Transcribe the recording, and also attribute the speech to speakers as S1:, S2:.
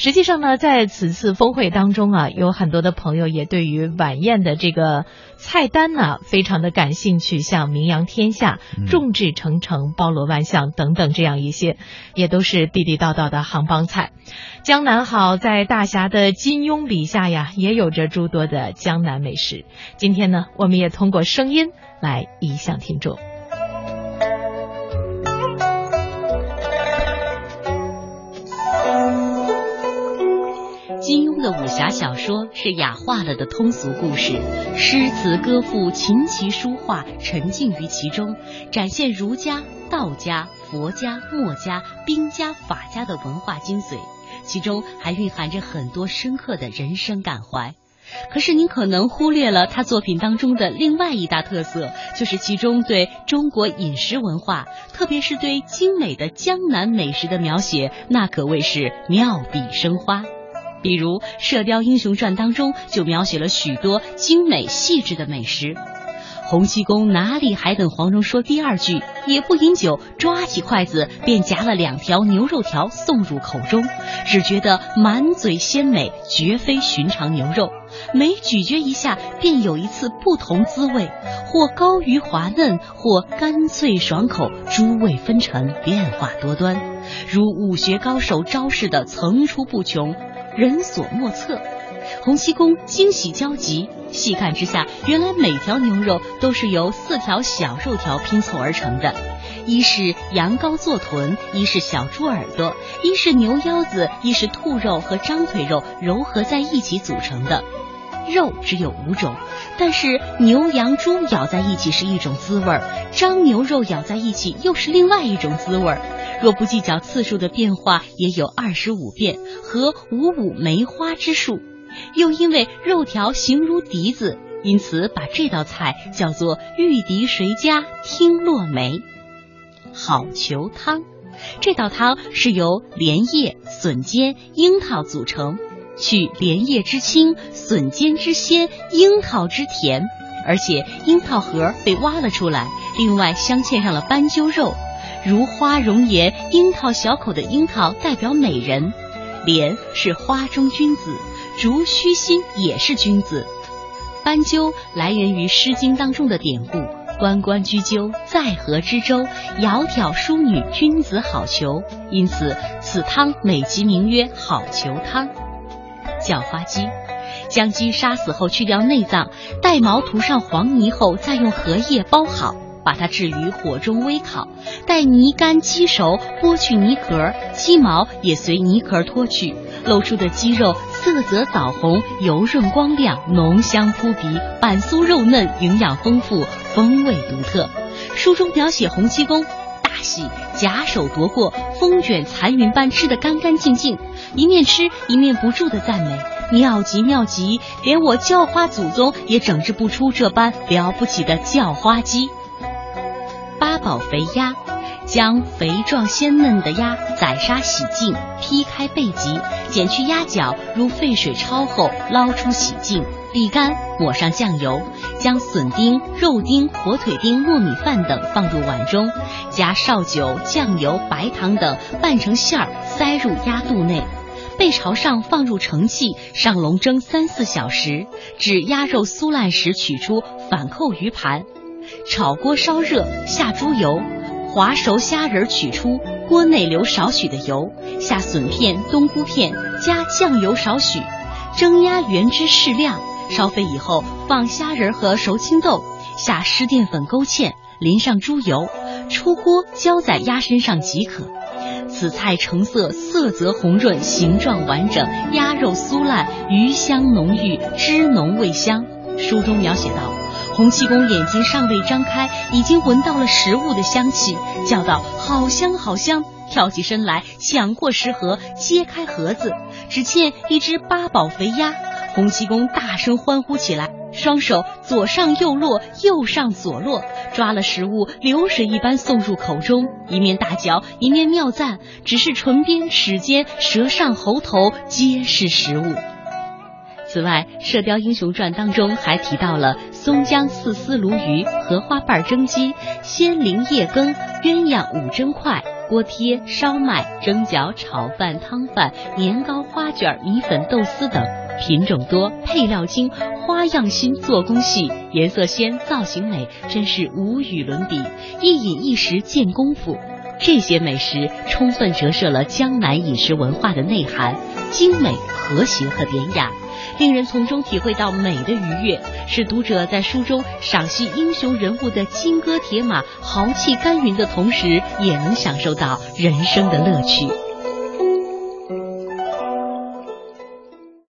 S1: 实际上呢，在此次峰会当中啊，有很多的朋友也对于晚宴的这个菜单呢，非常的感兴趣，像名扬天下、众志成城、包罗万象等等这样一些，也都是地地道道的杭帮菜。江南好，在大侠的金庸笔下呀，也有着诸多的江南美食。今天呢，我们也通过声音来一向听众。
S2: 金庸的武侠小说是雅化了的通俗故事，诗词歌赋、琴棋书画沉浸于其中，展现儒家、道家、佛家、墨家、兵家、法家的文化精髓，其中还蕴含着很多深刻的人生感怀。可是您可能忽略了他作品当中的另外一大特色，就是其中对中国饮食文化，特别是对精美的江南美食的描写，那可谓是妙笔生花。比如《射雕英雄传》当中就描写了许多精美细致的美食。洪七公哪里还等黄蓉说第二句，也不饮酒，抓起筷子便夹了两条牛肉条送入口中，只觉得满嘴鲜美，绝非寻常牛肉。每咀嚼一下，便有一次不同滋味，或高于滑嫩，或干脆爽口，诸味纷呈，变化多端，如武学高手招式的层出不穷。人所莫测，洪七公惊喜交集。细看之下，原来每条牛肉都是由四条小肉条拼凑而成的，一是羊羔坐臀，一是小猪耳朵，一是牛腰子，一是兔肉和张腿肉糅合在一起组成的。肉只有五种，但是牛、羊、猪咬在一起是一种滋味儿，张牛肉咬在一起又是另外一种滋味儿。若不计较次数的变化，也有二十五变和五五梅花之数。又因为肉条形如笛子，因此把这道菜叫做“玉笛谁家听落梅”。好球汤，这道汤是由莲叶、笋尖、樱桃组成，取莲叶之清、笋尖之鲜、樱桃之甜，而且樱桃核被挖了出来，另外镶嵌上了斑鸠肉。如花容颜，樱桃小口的樱桃代表美人，莲是花中君子，竹虚心也是君子。斑鸠来源于《诗经》当中的典故：“关关雎鸠，在河之洲，窈窕淑女，君子好逑。”因此，此汤美其名曰“好逑汤”。叫花鸡，将鸡杀死后去掉内脏，带毛涂上黄泥后，再用荷叶包好。把它置于火中微烤，待泥干鸡熟，剥去泥壳，鸡毛也随泥壳脱去，露出的鸡肉色泽枣红，油润光亮，浓香扑鼻，板酥肉嫩，营养丰富，风味独特。书中描写洪七公大喜，假手夺过，风卷残云般吃得干干净净，一面吃一面不住的赞美：妙极妙极，连我叫花祖宗也整治不出这般了不起的叫花鸡。八宝肥鸭，将肥壮鲜嫩的鸭宰杀洗净，劈开背脊，剪去鸭脚，入沸水焯后，捞出洗净，沥干，抹上酱油，将笋丁、肉丁、火腿丁、糯米饭等放入碗中，加绍酒、酱油、白糖等拌成馅儿，塞入鸭肚内，背朝上放入盛器，上笼蒸三四小时，至鸭肉酥烂时取出，反扣鱼盘。炒锅烧热，下猪油，滑熟虾仁取出，锅内留少许的油，下笋片、冬菇片，加酱油少许，蒸鸭原汁适量。烧沸以后，放虾仁和熟青豆，下湿淀粉勾芡，淋上猪油，出锅浇在鸭身上即可。此菜成色色泽红润，形状完整，鸭肉酥烂，鱼香浓郁，汁浓味香。书中描写道。洪七公眼睛尚未张开，已经闻到了食物的香气，叫道：“好香，好香！”跳起身来抢过食盒，揭开盒子，只见一只八宝肥鸭。洪七公大声欢呼起来，双手左上右落，右上左落，抓了食物，流水一般送入口中，一面大嚼，一面妙赞，只是唇边、齿间、舌上、喉头皆是食物。此外，《射雕英雄传》当中还提到了松江四丝鲈鱼、荷花瓣蒸鸡、仙灵叶羹、鸳鸯五蒸块、锅贴、烧麦、蒸饺、炒饭、汤饭、年糕、花卷、米粉、豆丝等，品种多，配料精，花样新，做工细，颜色鲜，造型美，真是无与伦比。一饮一食见功夫，这些美食充分折射了江南饮食文化的内涵：精美、和谐和典雅。令人从中体会到美的愉悦，使读者在书中赏析英雄人物的金戈铁马、豪气干云的同时，也能享受到人生的乐趣。